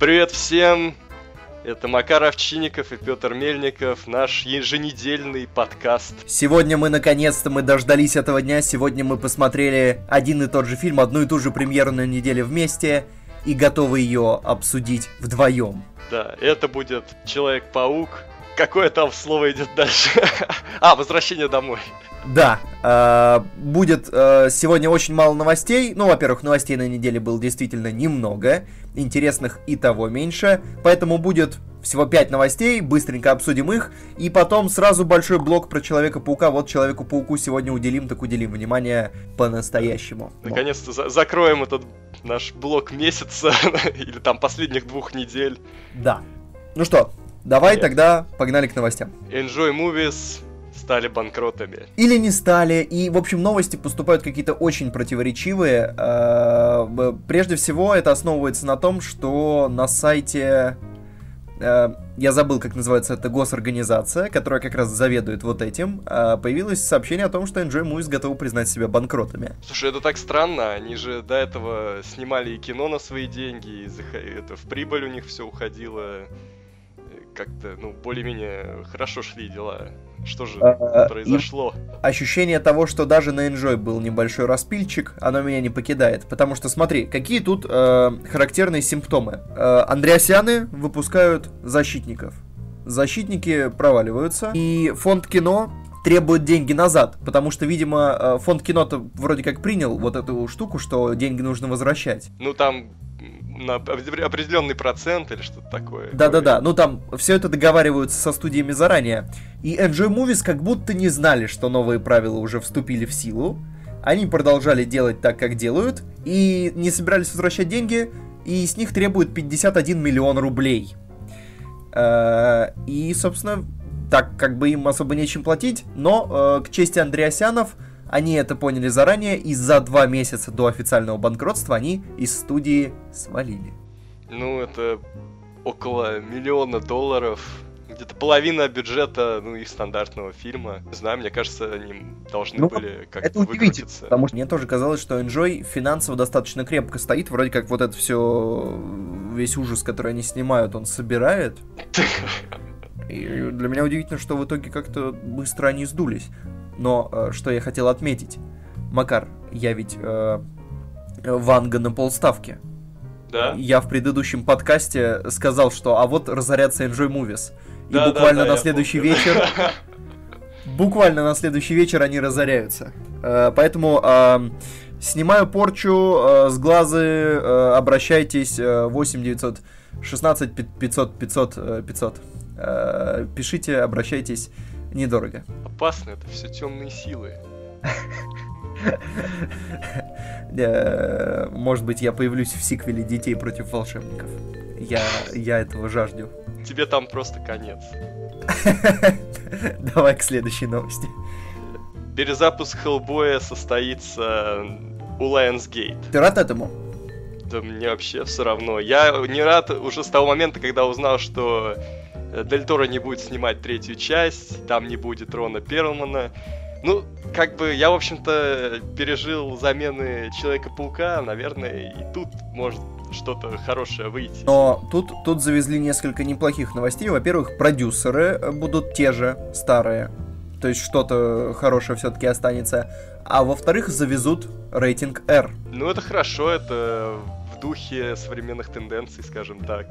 Привет всем! Это Макар Овчинников и Петр Мельников, наш еженедельный подкаст. Сегодня мы наконец-то мы дождались этого дня. Сегодня мы посмотрели один и тот же фильм, одну и ту же премьерную неделю вместе и готовы ее обсудить вдвоем. Да, это будет Человек-паук. Какое там слово идет дальше? а, возвращение домой. Да, э, будет э, сегодня очень мало новостей. Ну, во-первых, новостей на неделе было действительно немного, интересных и того меньше. Поэтому будет всего 5 новостей, быстренько обсудим их. И потом сразу большой блок про Человека-паука. Вот Человеку-пауку сегодня уделим, так уделим внимание по-настоящему. Наконец-то за закроем этот наш блок месяца или там последних двух недель. Да. Ну что, давай Нет. тогда погнали к новостям. Enjoy movies, стали банкротами. Или не стали. И, в общем, новости поступают какие-то очень противоречивые. Э, прежде всего, это основывается на том, что на сайте э, я забыл, как называется эта госорганизация, которая как раз заведует вот этим, э, появилось сообщение о том, что Enjoy Movies готовы признать себя банкротами. Слушай, это так странно, они же до этого снимали и кино на свои деньги, и это в прибыль у них все уходило как-то, ну, более-менее хорошо шли дела. Что же а, произошло? Ощущение того, что даже на Enjoy был небольшой распильчик, оно меня не покидает. Потому что, смотри, какие тут э, характерные симптомы. Э, Андреасяны выпускают защитников. Защитники проваливаются. И фонд кино требует деньги назад, потому что, видимо, э, фонд кино-то вроде как принял вот эту штуку, что деньги нужно возвращать. Ну там на определенный процент или что-то такое. Да-да-да, ну там все это договариваются со студиями заранее. И Enjoy Movies как будто не знали, что новые правила уже вступили в силу. Они продолжали делать так, как делают, и не собирались возвращать деньги, и с них требуют 51 миллион рублей. Э, и, собственно, так как бы им особо нечем платить, но э, к чести Андреасянов они это поняли заранее, и за два месяца до официального банкротства они из студии свалили. Ну, это около миллиона долларов. Где-то половина бюджета, ну, их стандартного фильма. Не знаю, мне кажется, они должны ну, были как-то Это удивительно, потому что мне тоже казалось, что Enjoy финансово достаточно крепко стоит. Вроде как вот это все, весь ужас, который они снимают, он собирает. И для меня удивительно, что в итоге как-то быстро они сдулись. Но э, что я хотел отметить, Макар, я ведь э, Ванга на полставки. Да. Я в предыдущем подкасте сказал, что а вот разорятся Enjoy Movies. И да, буквально да, да, на следующий вечер... Буквально на следующий вечер они разоряются. Э, поэтому э, снимаю порчу э, с глазы, э, обращайтесь э, 8 916 500 500 500. Э, пишите, обращайтесь недорого. Опасно, это все темные силы. Может быть, я появлюсь в сиквеле «Детей против волшебников». Я, я этого жажду. Тебе там просто конец. Давай к следующей новости. Перезапуск Хеллбоя состоится у Lionsgate. Ты рад этому? Да мне вообще все равно. Я не рад уже с того момента, когда узнал, что Э, Дель Торо не будет снимать третью часть, там не будет Рона Перлмана. Ну, как бы я, в общем-то, пережил замены Человека-паука, наверное, и тут может что-то хорошее выйти. Но тут, тут завезли несколько неплохих новостей. Во-первых, продюсеры будут те же, старые. То есть что-то хорошее все-таки останется. А во-вторых, завезут рейтинг R. Ну, это хорошо, это в духе современных тенденций, скажем так.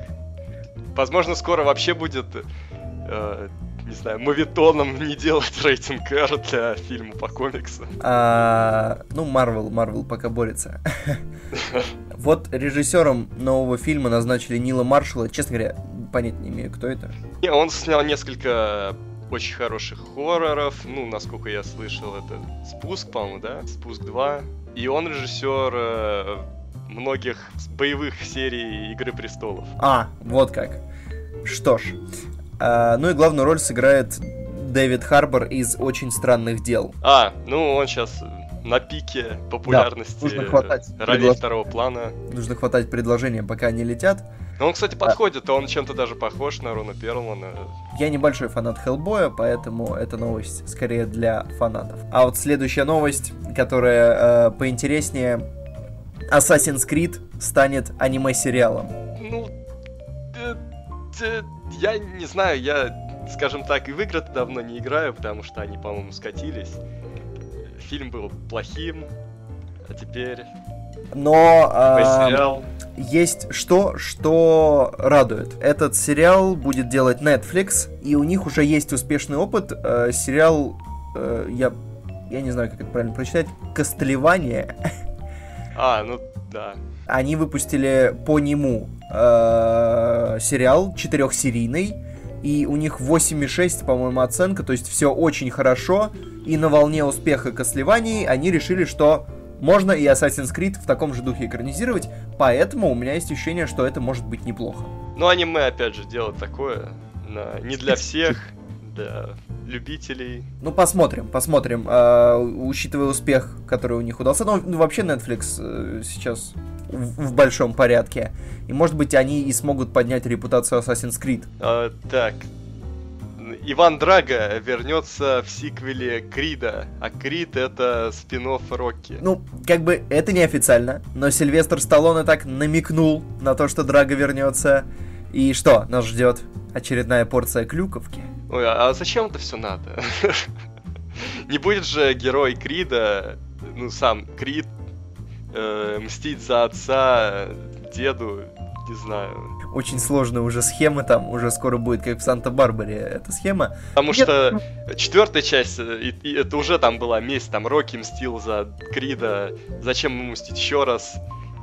Возможно, скоро вообще будет, э, не знаю, мовитоном не делать рейтинг R для фильма по комиксам. А, ну, Марвел, Марвел пока борется. Вот режиссером нового фильма назначили Нила Маршалла. Честно говоря, понять не имею, кто это. Он снял несколько очень хороших хорроров. Ну, насколько я слышал, это «Спуск», по-моему, да? «Спуск 2». И он режиссер э, многих боевых серий Игры Престолов. А, вот как. Что ж. А, ну и главную роль сыграет Дэвид Харбор из «Очень странных дел». А, ну он сейчас на пике популярности да, нужно хватать ролей предлож... второго плана. Нужно хватать предложения, пока они летят. Ну, он, кстати, подходит, а... он чем-то даже похож на Рона Перлмана. Я небольшой фанат Хеллбоя, поэтому эта новость скорее для фанатов. А вот следующая новость, которая э, поинтереснее, Assassin's Creed станет аниме-сериалом. Ну, я не знаю, я, скажем так, и в игры давно не играю, потому что они, по-моему, скатились. Фильм был плохим, а теперь... Но э, есть что, что радует. Этот сериал будет делать Netflix, и у них уже есть успешный опыт. Э, сериал, э, я, я не знаю, как это правильно прочитать, «Костлевание». А, ну да. Они выпустили по нему э, сериал четырехсерийный, и у них 8,6, по-моему, оценка, то есть все очень хорошо, и на волне успеха Кослеваний они решили, что можно и Assassin's Creed в таком же духе экранизировать, поэтому у меня есть ощущение, что это может быть неплохо. Ну, аниме, опять же, делают такое, не для всех, для любителей. Ну, посмотрим, посмотрим. Э, учитывая успех, который у них удался. Ну, вообще Netflix э, сейчас в, в большом порядке. И, может быть, они и смогут поднять репутацию Assassin's Creed. А, так, Иван Драго вернется в сиквеле Крида, а Крид это спин Рокки. Ну, как бы это неофициально, но Сильвестр Сталлоне так намекнул на то, что Драго вернется. И что, нас ждет очередная порция клюковки? Ой, а зачем это все надо? Не будет же герой Крида, ну сам Крид, э, мстить за отца, деду, не знаю. Очень сложная уже схема там, уже скоро будет как в Санта-Барбаре эта схема. Потому что четвертая часть, э, и, и это уже там была месть, там Рокки мстил за Крида, зачем ему мстить еще раз?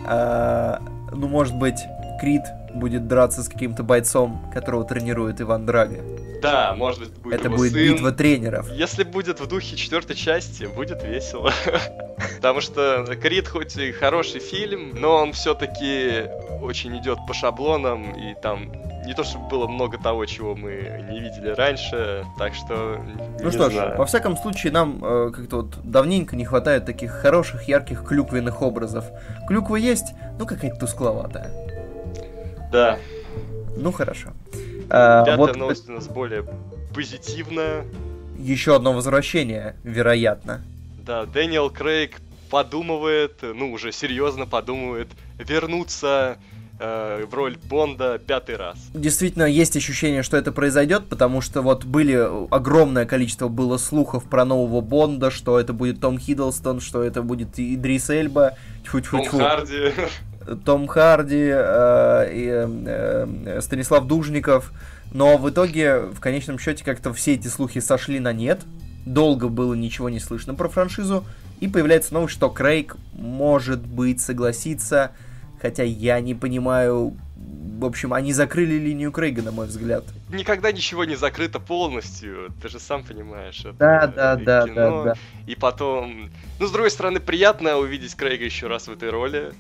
А, ну, может быть, Крид будет драться с каким-то бойцом, которого тренирует Иван Драго. Да, может быть, будет Это будет сын. битва тренеров. Если будет в духе четвертой части, будет весело. Потому что Крид хоть и хороший фильм, но он все-таки очень идет по шаблонам, и там не то чтобы было много того, чего мы не видели раньше, так что. Ну что знаю. ж, во всяком случае, нам э, как-то вот давненько не хватает таких хороших, ярких клюквенных образов. Клюква есть, ну какая-то тускловатая. Да. Ну хорошо. А, Пятая вот... новость у нас более позитивная. Еще одно возвращение, вероятно. Да, Дэниел Крейг подумывает, ну уже серьезно подумывает вернуться э, в роль Бонда пятый раз. Действительно, есть ощущение, что это произойдет, потому что вот были огромное количество было слухов про нового Бонда, что это будет Том Хиддлстон, что это будет Идрис Эльба, тьфу -тьфу -тьфу. Том Харди. Том Харди э, и э, Станислав Дужников. Но в итоге, в конечном счете, как-то все эти слухи сошли на нет. Долго было ничего не слышно про франшизу. И появляется новость, что Крейг может быть согласится. Хотя я не понимаю, в общем, они закрыли линию Крейга, на мой взгляд. Никогда ничего не закрыто полностью, ты же сам понимаешь. Это да, да, да, да, да. И потом, ну, с другой стороны, приятно увидеть Крейга еще раз в этой роли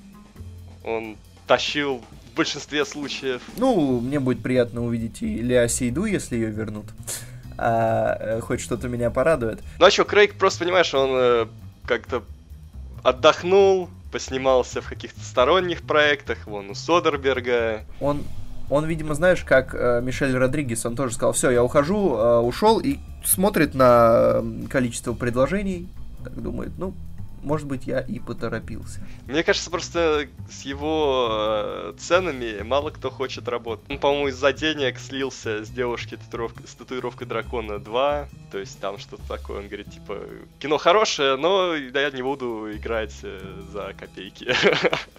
он тащил в большинстве случаев. Ну, мне будет приятно увидеть и Леа Сейду, если ее вернут. А, э, хоть что-то меня порадует. Ну а что, Крейг просто, понимаешь, он э, как-то отдохнул, поснимался в каких-то сторонних проектах, вон у Содерберга. Он, он, видимо, знаешь, как э, Мишель Родригес, он тоже сказал, все, я ухожу, э, ушел и смотрит на количество предложений, так думает, ну, может быть, я и поторопился. Мне кажется, просто с его э, ценами мало кто хочет работать. Он, по-моему, из-за денег слился с девушки с татуировкой дракона 2. То есть там что-то такое. Он говорит, типа, кино хорошее, но я не буду играть э, за копейки.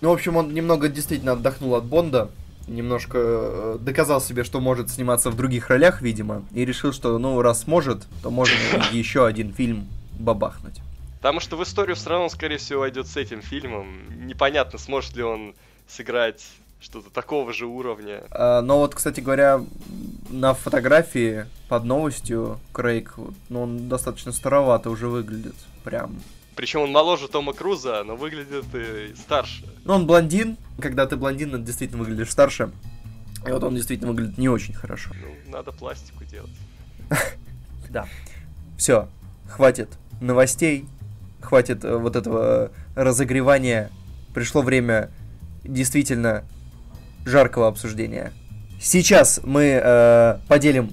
Ну, в общем, он немного действительно отдохнул от Бонда немножко э, доказал себе, что может сниматься в других ролях, видимо, и решил, что, ну, раз может, то можно еще один фильм бабахнуть. Потому что в историю все равно, скорее всего, войдет с этим фильмом. Непонятно, сможет ли он сыграть что-то такого же уровня. А, но вот, кстати говоря, на фотографии под новостью Крейг, ну, он достаточно старовато уже выглядит. Прям. Причем он моложе Тома Круза, но выглядит и старше. Ну, он блондин. Когда ты блондин, ты действительно выглядишь старше. И вот он действительно выглядит не очень хорошо. Ну, надо пластику делать. Да. Все, хватит новостей хватит э, вот этого разогревания. Пришло время действительно жаркого обсуждения. Сейчас мы э, поделим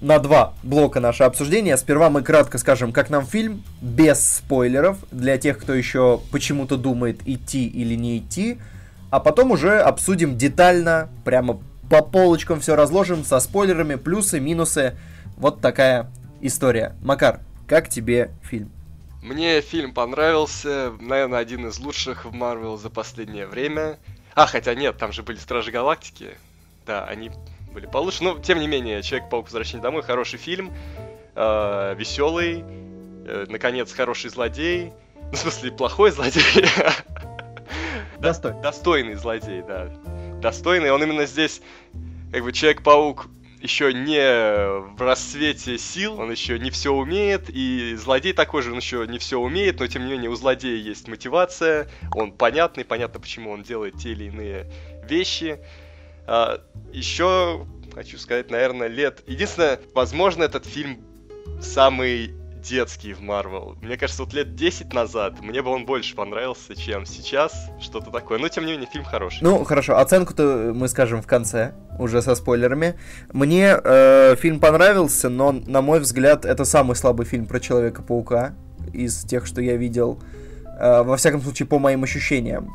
на два блока наше обсуждение. Сперва мы кратко скажем, как нам фильм, без спойлеров, для тех, кто еще почему-то думает, идти или не идти. А потом уже обсудим детально, прямо по полочкам все разложим со спойлерами, плюсы, минусы. Вот такая история. Макар, как тебе фильм? Мне фильм понравился, наверное, один из лучших в Марвел за последнее время. А, хотя нет, там же были Стражи Галактики. Да, они были получше. Но, тем не менее, Человек-паук Возвращение домой хороший фильм. Э, веселый. Э, наконец, хороший злодей. Ну, в смысле, плохой злодей. Достойный. Достойный злодей, да. Достойный. Он именно здесь, как бы, Человек-паук еще не в рассвете сил, он еще не все умеет, и злодей такой же, он еще не все умеет, но тем не менее у злодея есть мотивация, он понятный, понятно, почему он делает те или иные вещи. А, еще хочу сказать, наверное, лет... Единственное, возможно, этот фильм самый детский в Марвел. Мне кажется, вот лет 10 назад мне бы он больше понравился, чем сейчас. Что-то такое. Но, тем не менее, фильм хороший. Ну, хорошо. Оценку-то мы скажем в конце, уже со спойлерами. Мне э, фильм понравился, но, на мой взгляд, это самый слабый фильм про Человека-паука из тех, что я видел. Э, во всяком случае, по моим ощущениям.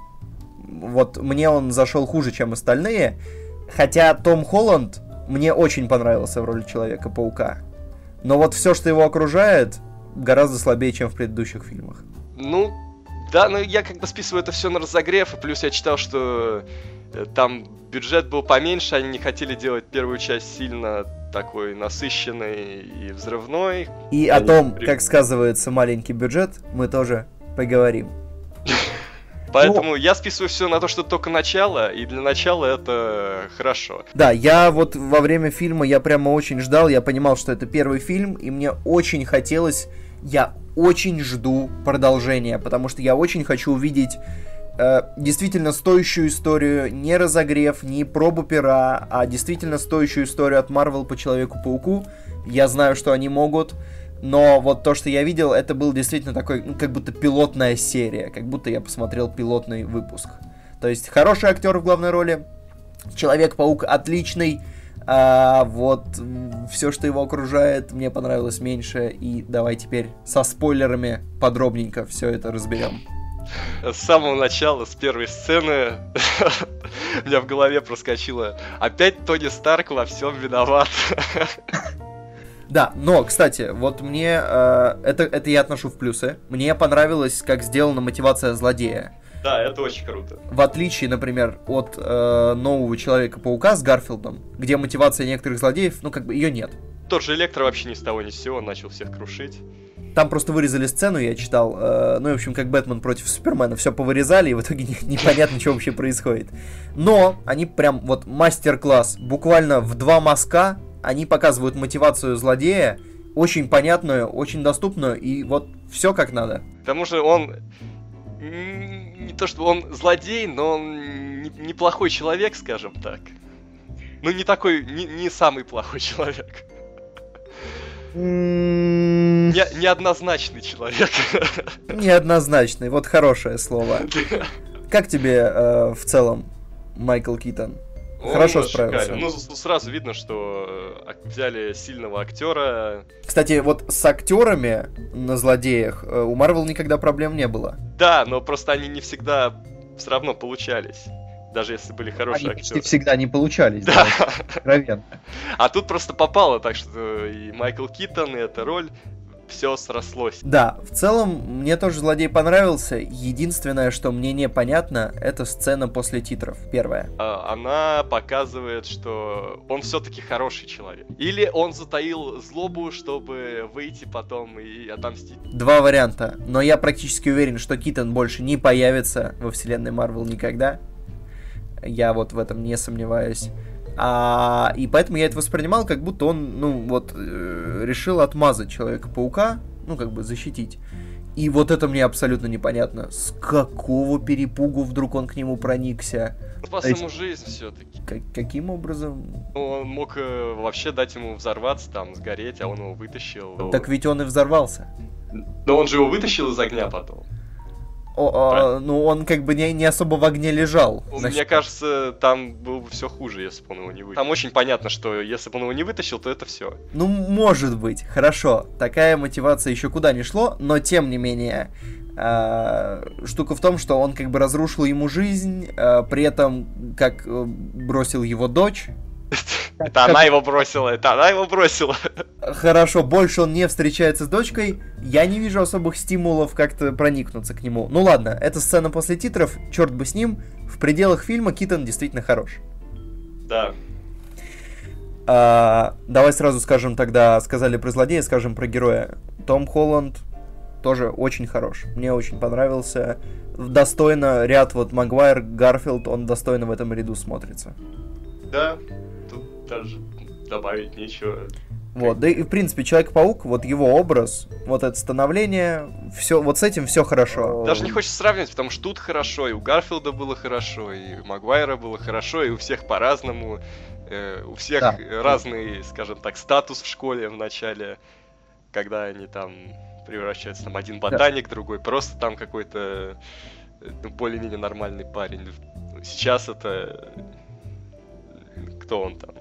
Вот мне он зашел хуже, чем остальные. Хотя Том Холланд мне очень понравился в роли Человека-паука. Но вот все, что его окружает, гораздо слабее, чем в предыдущих фильмах. Ну, да, но я как бы списываю это все на разогрев, и плюс я читал, что э, там бюджет был поменьше, они не хотели делать первую часть сильно такой насыщенной и взрывной. И они... о том, как сказывается маленький бюджет, мы тоже поговорим. Поэтому ну, я списываю все на то, что только начало, и для начала это хорошо. Да, я вот во время фильма, я прямо очень ждал, я понимал, что это первый фильм, и мне очень хотелось, я очень жду продолжения, потому что я очень хочу увидеть э, действительно стоящую историю, не разогрев, не пробу пера, а действительно стоящую историю от Marvel по Человеку-пауку. Я знаю, что они могут. Но вот то, что я видел, это был действительно такой, ну, как будто пилотная серия, как будто я посмотрел пилотный выпуск. То есть хороший актер в главной роли, Человек-паук отличный, а вот все, что его окружает, мне понравилось меньше. И давай теперь со спойлерами подробненько все это разберем. С самого начала, с первой сцены, у меня в голове проскочило «Опять Тони Старк во всем виноват». Да, но, кстати, вот мне э, это, это я отношу в плюсы. Мне понравилось, как сделана мотивация злодея. Да, это очень круто. В отличие, например, от э, нового Человека-паука с Гарфилдом, где мотивация некоторых злодеев, ну, как бы ее нет. Тот же Электро вообще ни с того ни с сего начал всех крушить. Там просто вырезали сцену, я читал. Э, ну, в общем, как Бэтмен против Супермена. Все повырезали, и в итоге не, непонятно, что вообще происходит. Но они прям вот мастер-класс. Буквально в два мазка они показывают мотивацию злодея, очень понятную, очень доступную, и вот все как надо. К тому же он не то что он злодей, но он неплохой человек, скажем так. Ну, не такой, не, не самый плохой человек. Не, неоднозначный человек. Неоднозначный, вот хорошее слово. Как тебе э, в целом Майкл Китон? Он Хорошо справился. Шикарен. Ну, сразу видно, что э, взяли сильного актера. Кстати, вот с актерами на злодеях э, у Марвел никогда проблем не было. Да, но просто они не всегда все равно получались. Даже если были хорошие они актеры. всегда не получались, да. Откровенно. А тут просто попало, так что и Майкл Китон, и эта роль все срослось. Да, в целом мне тоже злодей понравился. Единственное, что мне непонятно, это сцена после титров. Первая. А, она показывает, что он все-таки хороший человек. Или он затаил злобу, чтобы выйти потом и отомстить. Два варианта. Но я практически уверен, что Китон больше не появится во вселенной Марвел никогда. Я вот в этом не сомневаюсь. А, и поэтому я это воспринимал, как будто он, ну, вот, э, решил отмазать Человека-паука, ну, как бы защитить. И вот это мне абсолютно непонятно. С какого перепугу вдруг он к нему проникся? Спас есть... ему жизнь все-таки. Как, каким образом? Ну, он мог э, вообще дать ему взорваться, там, сгореть, а он его вытащил. Так ведь он и взорвался. Но он же его вытащил из огня потом о, о, ну он как бы не, не особо в огне лежал. Значит... Мне кажется, там было бы все хуже, если бы он его не вытащил. Там очень понятно, что если бы он его не вытащил, то это все. Ну, может быть, хорошо. Такая мотивация еще куда не шло, но тем не менее. Э, штука в том, что он как бы разрушил ему жизнь, э, при этом как э, бросил его дочь, Это она его бросила, это она его бросила. Хорошо, больше он не встречается с дочкой, я не вижу особых стимулов как-то проникнуться к нему. Ну ладно, эта сцена после титров, черт бы с ним, в пределах фильма Китон действительно хорош. Да. А, давай сразу скажем тогда, сказали про злодея, скажем про героя. Том Холланд тоже очень хорош. Мне очень понравился. Достойно ряд вот Магуайр, Гарфилд, он достойно в этом ряду смотрится. Да, даже добавить нечего. Вот, да и в принципе Человек-паук, вот его образ, вот это становление, все, вот с этим все хорошо. Даже не хочется сравнивать, потому что тут хорошо, и у Гарфилда было хорошо, и у Магуайра было хорошо, и у всех по-разному. Э, у всех да. разный, скажем так, статус в школе в начале, когда они там превращаются, там один ботаник, да. другой просто там какой-то ну, более-менее нормальный парень. Сейчас это кто он там?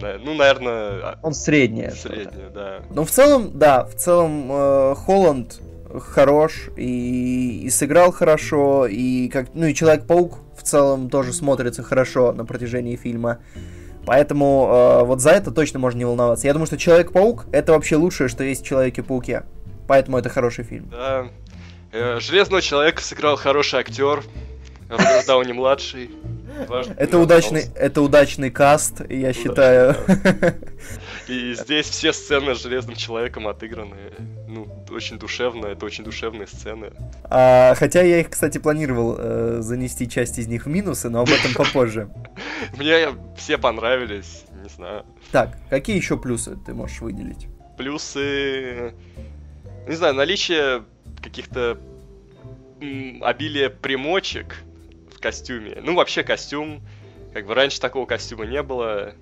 Ну, наверное... А, он средний. Средний, да. Ну, в целом, да, в целом э, Холланд хорош и, и сыграл хорошо, и как, ну и Человек-паук в целом тоже смотрится хорошо на протяжении фильма. Поэтому э, вот за это точно можно не волноваться. Я думаю, что Человек-паук это вообще лучшее, что есть в Человеке-пауке. Поэтому это хороший фильм. Да. Э, Железного человека сыграл хороший актер. Роберт Дауни младший. Это удачный, это удачный каст, я считаю. И здесь все сцены с Железным Человеком отыграны. Ну, очень душевно, это очень душевные сцены. А, хотя я их, кстати, планировал э, занести часть из них в минусы, но об этом попозже. Мне все понравились, не знаю. Так, какие еще плюсы ты можешь выделить? Плюсы... Не знаю, наличие каких-то обилие примочек костюме. Ну, вообще костюм, как бы раньше такого костюма не было.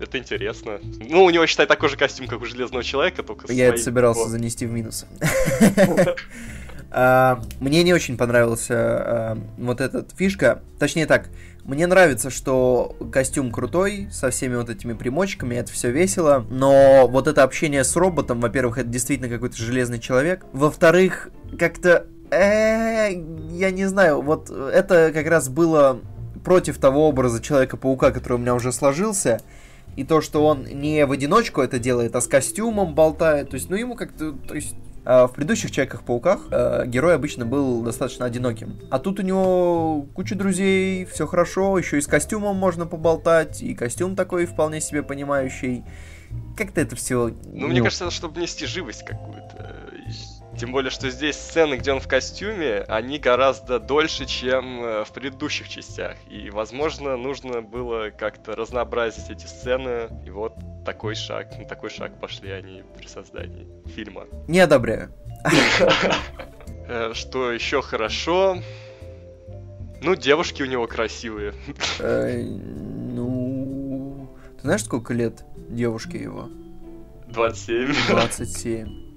Это интересно. Ну, у него, считай, такой же костюм, как у Железного Человека, только Я это собирался занести в минус. А, мне не очень понравился а, вот этот фишка. Точнее так, мне нравится, что костюм крутой, со всеми вот этими примочками, это все весело, но вот это общение с роботом, во-первых, это действительно какой-то железный человек, во-вторых, как-то я не знаю, вот это как раз было против того образа Человека-паука, который у меня уже сложился. И то, что он не в одиночку это делает, а с костюмом болтает. То есть, ну ему как-то. То есть. А в предыдущих Человеках-пауках э, герой обычно был достаточно одиноким. А тут у него куча друзей, все хорошо, еще и с костюмом можно поболтать, и костюм такой вполне себе понимающий. Как-то это все. Ну, мне кажется, чтобы нести живость какую-то. Тем более, что здесь сцены, где он в костюме, они гораздо дольше, чем э, в предыдущих частях. И, возможно, нужно было как-то разнообразить эти сцены. И вот такой шаг, на такой шаг пошли они при создании фильма. Не одобряю. Э, что еще хорошо? Ну, девушки у него красивые. Э, ну... Ты знаешь, сколько лет девушке его? 27. 27.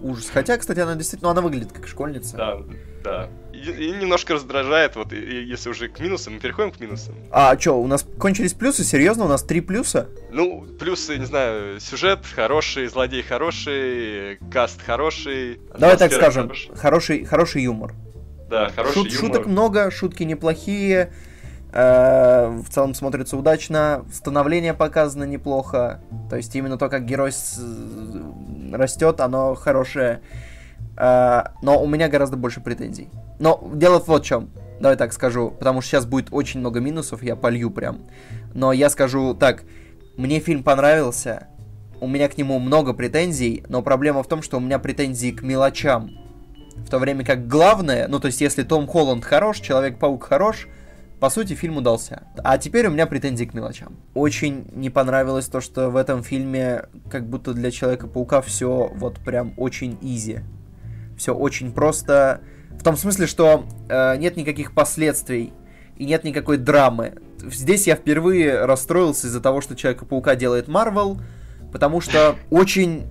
Ужас. Хотя, кстати, она действительно, она выглядит как школьница. Да, да. И, и немножко раздражает, вот, и, и, если уже к минусам, мы переходим к минусам. А что, у нас кончились плюсы? Серьезно, у нас три плюса? Ну, плюсы, не знаю, сюжет хороший, злодей хороший, каст хороший. Давай так скажем, хороший, хороший, хороший юмор. Да, хороший Шут, юмор. Шуток много, шутки неплохие, Э, в целом смотрится удачно, становление показано неплохо, то есть именно то, как герой с... растет, оно хорошее, э, но у меня гораздо больше претензий. Но дело вот в чем, давай так скажу, потому что сейчас будет очень много минусов, я полью прям, но я скажу так, мне фильм понравился, у меня к нему много претензий, но проблема в том, что у меня претензии к мелочам, в то время как главное, ну то есть если Том Холланд хорош, Человек-паук хорош, по сути, фильм удался. А теперь у меня претензии к мелочам. Очень не понравилось то, что в этом фильме как будто для Человека-паука все вот прям очень изи. Все очень просто. В том смысле, что э, нет никаких последствий и нет никакой драмы. Здесь я впервые расстроился из-за того, что Человека-паука делает Марвел, потому что очень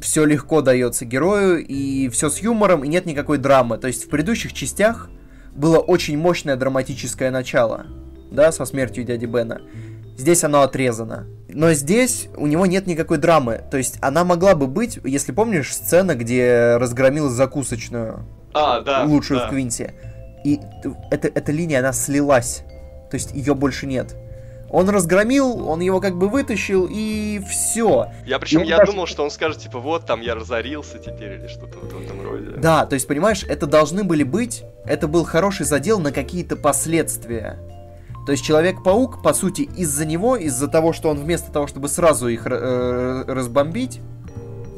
все легко дается герою, и все с юмором, и нет никакой драмы. То есть в предыдущих частях было очень мощное драматическое начало, да, со смертью дяди Бена. Здесь оно отрезано. Но здесь у него нет никакой драмы. То есть она могла бы быть, если помнишь, сцена, где разгромил закусочную. А, да. Лучшую да. в Квинте. И это, эта линия, она слилась. То есть ее больше нет. Он разгромил, он его как бы вытащил, и все. Я причем, я даже... думал, что он скажет, типа, вот, там я разорился теперь, или что-то вот в этом роде. Да, то есть, понимаешь, это должны были быть, это был хороший задел на какие-то последствия. То есть Человек-паук, по сути, из-за него, из-за того, что он вместо того, чтобы сразу их э, разбомбить,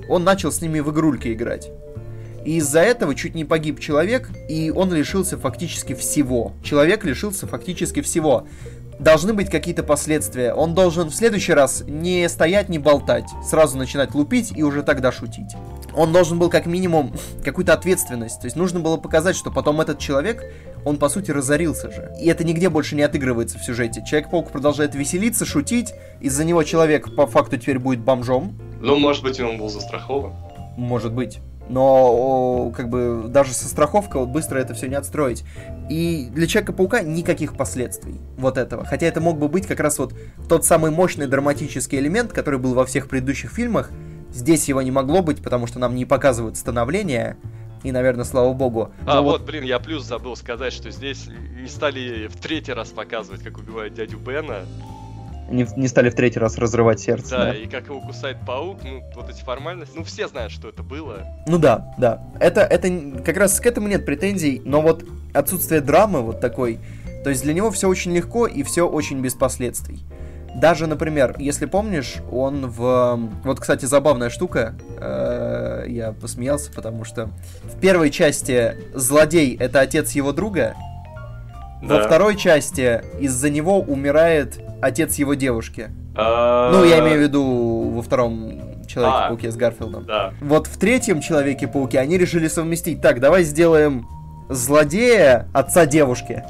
он начал с ними в игрульки играть. И из-за этого чуть не погиб человек, и он лишился фактически всего. Человек лишился фактически всего. Должны быть какие-то последствия. Он должен в следующий раз не стоять, не болтать. Сразу начинать лупить и уже тогда шутить. Он должен был как минимум какую-то ответственность. То есть нужно было показать, что потом этот человек, он по сути разорился же. И это нигде больше не отыгрывается в сюжете. Человек-паук продолжает веселиться, шутить. Из-за него человек по факту теперь будет бомжом. Ну, может быть, он был застрахован. Может быть но как бы даже со страховкой быстро это все не отстроить. И для Человека-паука никаких последствий вот этого. Хотя это мог бы быть как раз вот тот самый мощный драматический элемент, который был во всех предыдущих фильмах. Здесь его не могло быть, потому что нам не показывают становление. И, наверное, слава богу. А, вот, вот, блин, я плюс забыл сказать, что здесь не стали в третий раз показывать, как убивают дядю Бена не, не стали в третий раз разрывать сердце. Да, да, и как его кусает паук, ну, вот эти формальности, ну, все знают, что это было. Ну да, да. Это, это как раз к этому нет претензий, но вот отсутствие драмы вот такой, то есть для него все очень легко и все очень без последствий. Даже, например, если помнишь, он в... Вот, кстати, забавная штука. Э, я посмеялся, потому что в первой части злодей — это отец его друга. Да. Во второй части из-за него умирает отец его девушки. А... Ну, я имею в виду во втором Человеке-пауке а, с Гарфилдом. Да. Вот в третьем Человеке-пауке они решили совместить. Так, давай сделаем злодея отца девушки.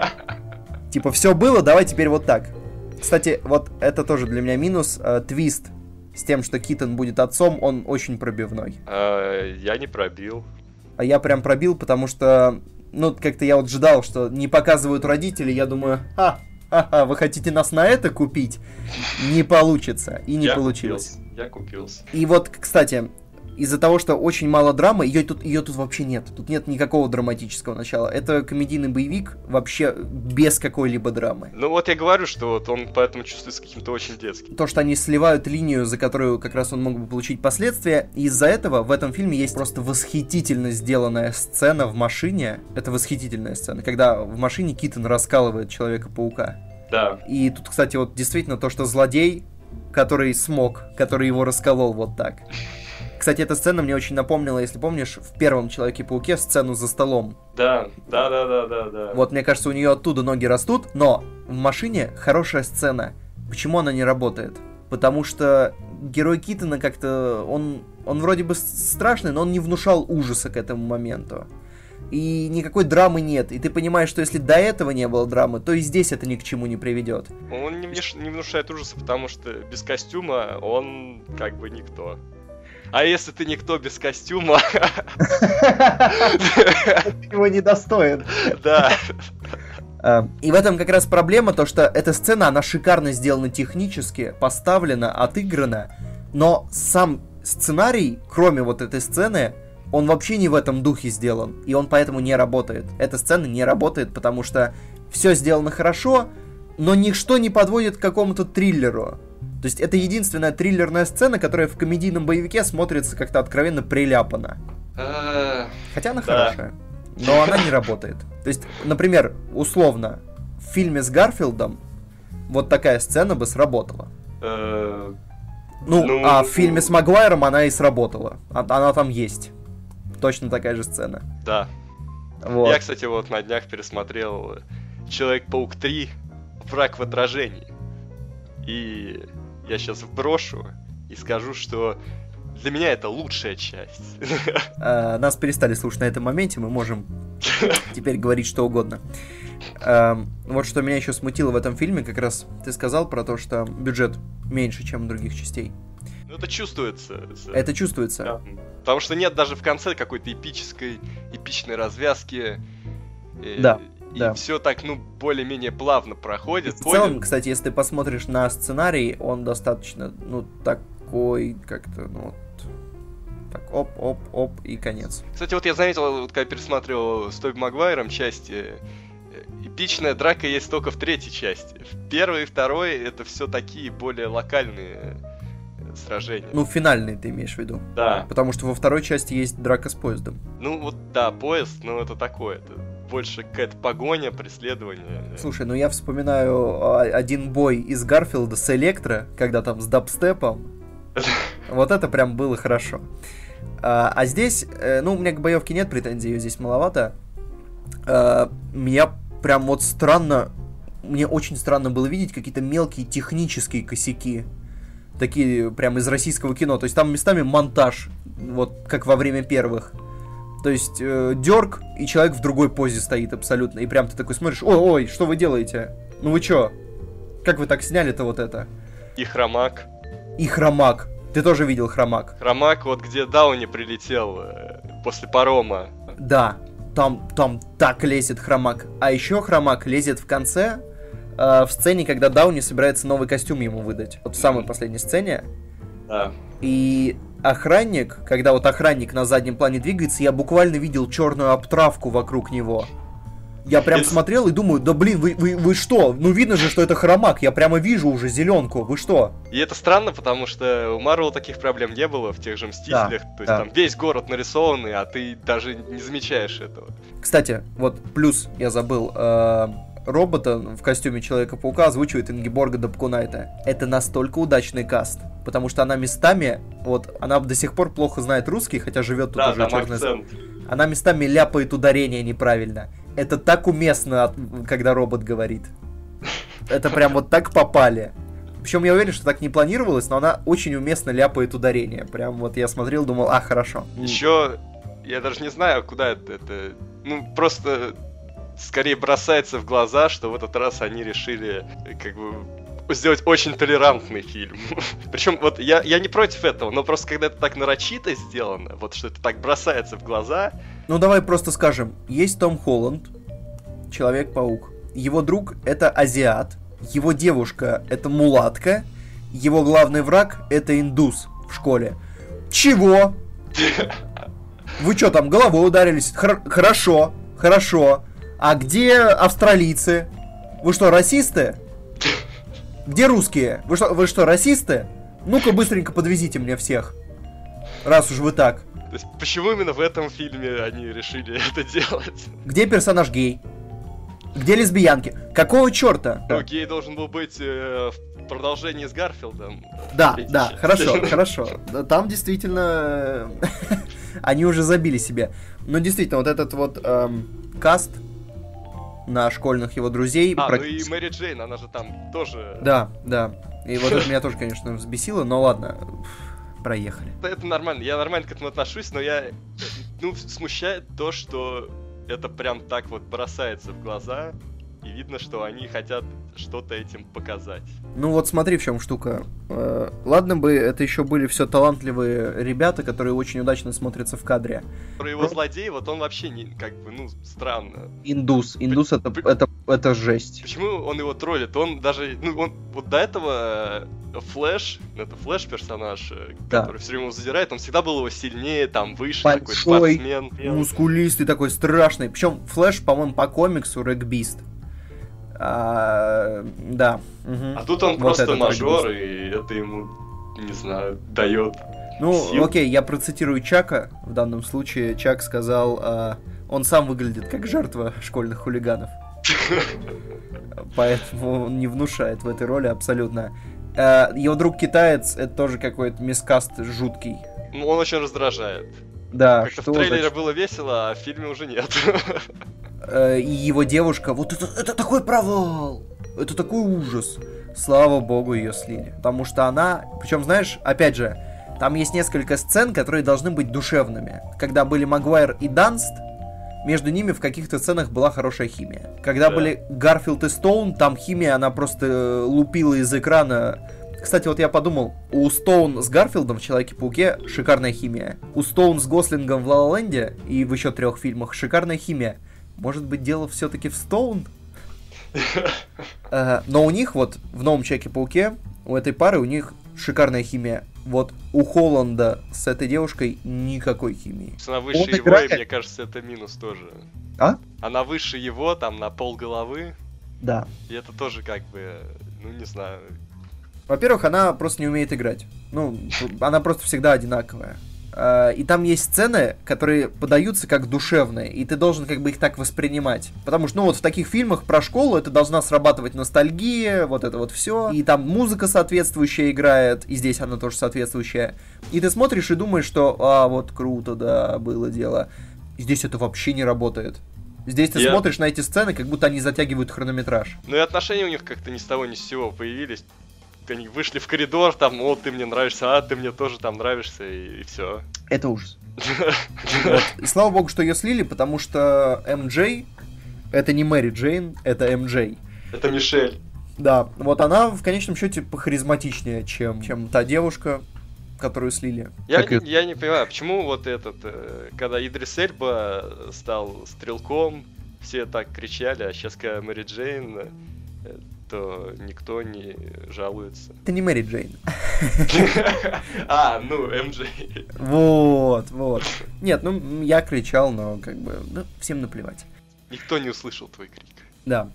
Типа, все было, давай теперь вот так. Кстати, вот это тоже для меня минус. Э, твист с тем, что Китон будет отцом, он очень пробивной. А, я не пробил. А я прям пробил, потому что, ну, как-то я вот ждал, что не показывают родители, я думаю, а, ха-ха, вы хотите нас на это купить? Не получится. И не я получилось. Купился. Я купился. И вот, кстати, из-за того, что очень мало драмы, ее тут, ее тут вообще нет. Тут нет никакого драматического начала. Это комедийный боевик вообще без какой-либо драмы. Ну вот я говорю, что вот он поэтому чувствуется каким-то очень детским. То, что они сливают линию, за которую как раз он мог бы получить последствия, из-за этого в этом фильме есть просто восхитительно сделанная сцена в машине. Это восхитительная сцена, когда в машине Китон раскалывает Человека-паука. Да. И тут, кстати, вот действительно то, что злодей, который смог, который его расколол вот так. Кстати, эта сцена мне очень напомнила, если помнишь, в первом Человеке-пауке сцену за столом. Да, да, да, да, да, да. Вот, мне кажется, у нее оттуда ноги растут, но в машине хорошая сцена. Почему она не работает? Потому что герой Китона как-то, он, он вроде бы страшный, но он не внушал ужаса к этому моменту. И никакой драмы нет. И ты понимаешь, что если до этого не было драмы, то и здесь это ни к чему не приведет. Он не, не внушает ужаса, потому что без костюма он как бы никто. А если ты никто без костюма... Его недостоин. Да. А, и в этом как раз проблема, то что эта сцена, она шикарно сделана технически, поставлена, отыграна, но сам сценарий, кроме вот этой сцены, он вообще не в этом духе сделан, и он поэтому не работает. Эта сцена не работает, потому что все сделано хорошо, но ничто не подводит к какому-то триллеру. То есть это единственная триллерная сцена, которая в комедийном боевике смотрится как-то откровенно приляпана. Хотя она хорошая, но она не работает. То есть, например, условно, в фильме с Гарфилдом вот такая сцена бы сработала. Ну, ну, а в фильме с Магуайром она и сработала. А, она там есть. Точно такая же сцена. Да. Вот. Я, кстати, вот на днях пересмотрел Человек-паук 3 Враг в отражении. И я сейчас вброшу и скажу, что для меня это лучшая часть. А, нас перестали слушать на этом моменте, мы можем теперь говорить что угодно. А, вот что меня еще смутило в этом фильме, как раз ты сказал про то, что бюджет меньше, чем у других частей. Ну это чувствуется. Это чувствуется. Да. Потому что нет даже в конце какой-то эпической, эпичной развязки. Да. И да. все так, ну, более-менее плавно проходит. в целом, кстати, если ты посмотришь на сценарий, он достаточно, ну, такой, как-то, ну, вот, так, оп, оп, оп, и конец. Кстати, вот я заметил, вот когда пересматривал с Тоби Магуайром части, эпичная драка есть только в третьей части. В первой и второй это все такие более локальные э, сражения. Ну, финальные ты имеешь в виду. Да. Потому что во второй части есть драка с поездом. Ну вот да, поезд, но это такое. Это больше какая-то погоня, преследование. Слушай, ну я вспоминаю а, один бой из Гарфилда с Электро, когда там с дабстепом. Вот это прям было хорошо. А, а здесь, э, ну, у меня к боевке нет претензий, ее здесь маловато. А, меня прям вот странно, мне очень странно было видеть какие-то мелкие технические косяки. Такие прям из российского кино. То есть там местами монтаж, вот как во время первых. То есть э, дерг, и человек в другой позе стоит абсолютно. И прям ты такой смотришь, ой, ой, что вы делаете? Ну вы чё? Как вы так сняли-то вот это? И хромак. И хромак. Ты тоже видел хромак? Хромак, вот где Дауни прилетел э, после парома. Да, там, там так лезет хромак. А еще хромак лезет в конце, э, в сцене, когда Дауни собирается новый костюм ему выдать. Вот в самой последней сцене. Да. И охранник, когда вот охранник на заднем плане двигается, я буквально видел черную обтравку вокруг него. Я прям Это- смотрел и думаю, да блин, вы, вы, вы что? Ну видно же, что это хромак, я прямо вижу уже зеленку, вы что? И это странно, потому что у Марвел таких проблем не было в тех же Мстителях. То есть да. там весь город нарисованный, а ты даже не замечаешь этого. Кстати, вот плюс я забыл, э, робота в костюме Человека-паука озвучивает Ингеборга Дапкунайта. Это настолько удачный каст, потому что она местами, вот, она до сих пор плохо знает русский, хотя живет тут да, уже знает акцент. Она местами ляпает ударение неправильно. Это так уместно, когда робот говорит. Это прям вот так попали. Причем я уверен, что так не планировалось, но она очень уместно ляпает ударение. Прям вот я смотрел, думал, а, хорошо. Еще, я даже не знаю, куда это, это... Ну, просто скорее бросается в глаза, что в этот раз они решили, как бы, сделать очень толерантный фильм. Причем, вот, я, я не против этого, но просто когда это так нарочито сделано, вот, что это так бросается в глаза, Ну, давай просто скажем. Есть Том Холланд, Человек-паук. Его друг — это азиат. Его девушка — это мулатка. Его главный враг — это индус в школе. Чего? Вы что, там головой ударились? Хор- хорошо, хорошо. А где австралийцы? Вы что, расисты? Где русские? Вы что, вы что, расисты? Ну-ка быстренько подвезите мне всех. Раз уж вы так. То есть, почему именно в этом фильме они решили это делать? Где персонаж гей? Где лесбиянки? Какого черта? Ну, гей должен был быть э, в продолжении с Гарфилдом. Да, Третья да, хорошо, хорошо. Там действительно э, они уже забили себе. Но действительно, вот этот вот эм, каст на школьных его друзей. А, ну и Мэри Джейн, она же там тоже... Да, да. И вот это меня тоже, конечно, взбесило, но ладно, проехали. Это нормально, я нормально к этому отношусь, но я... Ну, смущает то, что это прям так вот бросается в глаза, и видно, что они хотят что-то этим показать. Ну вот смотри, в чем штука. Э, ладно бы это еще были все талантливые ребята, которые очень удачно смотрятся в кадре. Про его злодей, вот он вообще не, как бы, ну, странно. Индус. Индус это, это, это жесть. Почему он его троллит? Он даже, ну, он вот до этого э, Флэш, это Флэш персонаж, э, Да. который все время его задирает, он всегда был его сильнее, там, выше, Большой, такой спортсмен. Мускулистый такой страшный. Причем Флэш, по-моему, по комиксу регбист. А, да. мгм. А тут он Вот просто мажор, и это ему, не знаю, дает. Ну, сил. окей, я процитирую Чака. В данном случае Чак сказал, а, он сам выглядит как жертва школьных хулиганов. Поэтому он не внушает в этой роли абсолютно. А, Его друг китаец, это тоже какой-то мискаст жуткий. Ну, он очень раздражает. Да, Как-то что в трейлере значит? было весело, а в фильме уже нет. Э, и его девушка, вот это, это такой провал, это такой ужас. Слава богу, ее слили. Потому что она, причем, знаешь, опять же, там есть несколько сцен, которые должны быть душевными. Когда были Магуайр и Данст, между ними в каких-то сценах была хорошая химия. Когда Да. были Гарфилд и Стоун, там химия, она просто э, лупила из экрана. Кстати, вот я подумал, у Стоун с Гарфилдом в Человеке-пауке шикарная химия. У Стоун с Гослингом в Ла Ленде и в еще трех фильмах шикарная химия. Может быть, дело все-таки в Стоун? Но у них вот в новом Человеке-пауке, у этой пары, у них шикарная химия. Вот у Холланда с этой девушкой никакой химии. Она выше Он его, и играет. мне кажется, это минус тоже. А? Она выше его, там, на пол головы. Да. И это тоже как бы, ну не знаю. Во-первых, она просто не умеет играть. Ну, она просто всегда одинаковая. А, И там есть сцены, которые подаются как душевные, и ты должен как бы их так воспринимать. Потому что, ну вот в таких фильмах про школу это должна срабатывать ностальгия, вот это вот все. И там музыка соответствующая играет, и здесь она тоже соответствующая. И ты смотришь и думаешь, что, а, вот круто, да, было дело. Здесь это вообще не работает. Здесь ты Я- смотришь на эти сцены, как будто они затягивают хронометраж. Ну и отношения у них как-то ни с того ни с сего появились. Они вышли в коридор, там, о, ты мне нравишься, а ты мне тоже там нравишься, и, все. Это ужас. Вот. И слава богу, что ее слили, потому что МJ это не Мэри Джейн, это МJ. Это Мишель. Да, вот она в конечном счете похаризматичнее, чем, чем та девушка, которую слили. Я, Как не- я не понимаю, почему вот этот, э, когда Идрис Эльба стал стрелком, все так кричали, а сейчас, когда Мэри Джейн, э, то никто не жалуется. Это не Мэри Джейн. А, ну, МJ. Вот, вот. Нет, ну я кричал, но как бы ну, всем наплевать. Никто не услышал твой крик. Да.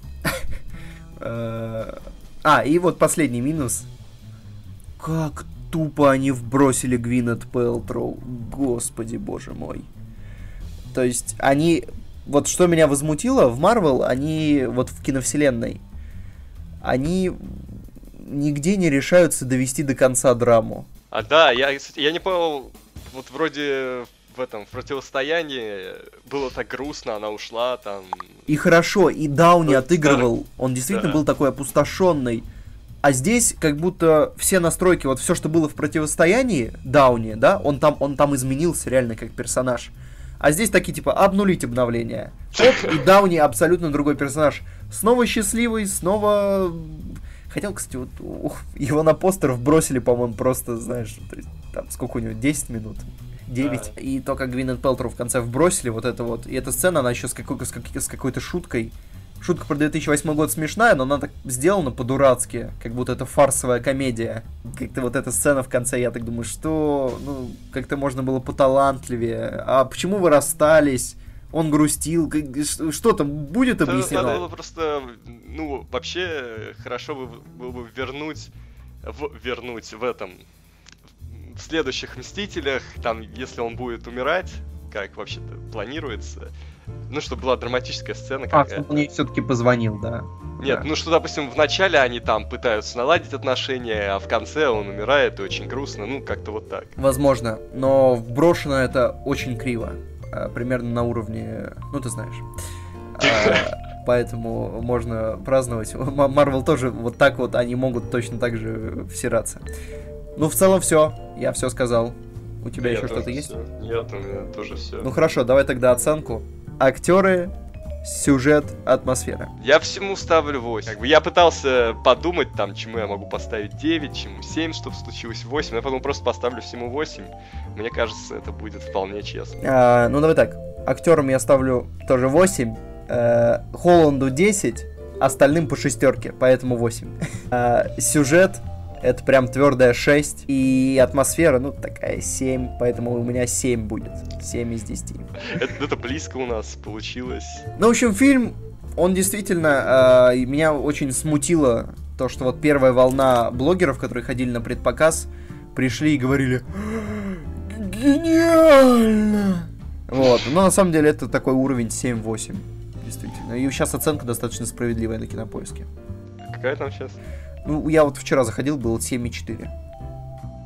Э, А, и вот последний минус. Как тупо они вбросили Гвинет Пэлтроу. Господи, боже мой. То есть, они... Вот что меня возмутило, в Марвел, они вот в киновселенной, они нигде не решаются довести до конца драму. А да, я, кстати, я не понял, вот вроде в этом в противостоянии было так грустно, она ушла там. И хорошо, и Дауни Ну, отыгрывал. Он действительно Да. был такой опустошенный. А здесь как будто все настройки, вот все, что было в противостоянии Дауни, да, он там, он там изменился реально как персонаж. А здесь такие типа обнулить обновление. Оп, и Дауни абсолютно другой персонаж. Снова счастливый, снова... Хотел, кстати, вот ух, его на постер вбросили, по-моему, просто, знаешь, то есть, там сколько у него, 10 минут? 9. И то, как Гвинет Пелтру в конце вбросили, вот это вот. И эта сцена, она еще с, какой- с, как- с какой-то шуткой. Шутка про 2008 год смешная, но она так сделана по-дурацки, как будто это фарсовая комедия. Как-то вот эта сцена в конце, я так думаю, что, ну, как-то можно было поталантливее. А почему вы расстались? Он грустил. Что, там будет объяснено? Надо было просто, ну, вообще хорошо бы было бы вернуть, в, вернуть в этом, в следующих Мстителях, там, если он будет умирать, как вообще-то планируется, ну, чтобы была драматическая сцена А, какая-то. он ей все-таки позвонил, да. Нет, Да. ну что, допустим, в начале они там пытаются наладить отношения, а в конце он умирает, и очень грустно, ну, как-то вот так. Возможно, но вброшено это очень криво. А, Примерно на уровне, ну ты знаешь. А, Поэтому можно праздновать. Марвел тоже вот так вот, они могут точно так же всираться. Ну, в целом все. Я все сказал. У тебя еще что-то есть? Нет, у меня тоже все. Ну хорошо, давай тогда оценку. Актеры, сюжет, атмосфера. Я всему ставлю 8. Как бы я пытался подумать, там, чему я могу поставить 9, чему 7, чтобы случилось 8. но Я потом просто поставлю всему 8. Мне кажется, это будет вполне честно. А, ну давай так. Актерам я ставлю тоже 8. э, Холланду 10. Остальным по шестерке, поэтому 8. А, сюжет это прям твердая 6. И атмосфера, ну, такая 7. Поэтому у меня 7 будет. 7 из 10. Это, это близко у нас получилось. Ну, в общем, фильм, он действительно, э, и меня очень смутило то, что вот первая волна блогеров, которые ходили на предпоказ, пришли и говорили «Гениально!» Вот, но на самом деле это такой уровень 7-8, действительно. И сейчас оценка достаточно справедливая на кинопоиске. Какая там сейчас? Ну, я вот вчера заходил, было 7,4.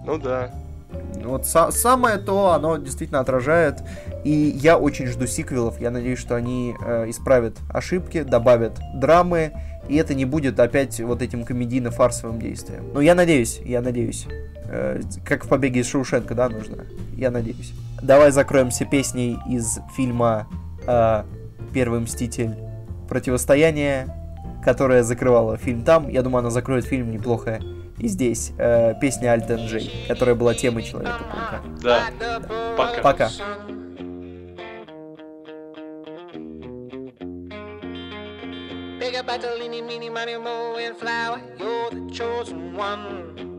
Ну да. Вот са- самое то, оно действительно отражает. И я очень жду сиквелов. Я надеюсь, что они э, исправят ошибки, добавят драмы. И это не будет опять вот этим комедийно-фарсовым действием. Ну, я надеюсь, я надеюсь. Э, как в «Побеге из Шоушенка», да, нужно? Я надеюсь. Давай закроемся песней из фильма э, «Первый мститель. Противостояние», которая закрывала фильм там. Я думаю, она закроет фильм неплохо и здесь. Э, песня Альтен Джей, которая была темой Человека-паука. Да. Пока. Пока. Big battle, eeny, meeny, miny, mo, and flower. You're the chosen one.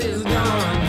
is gone.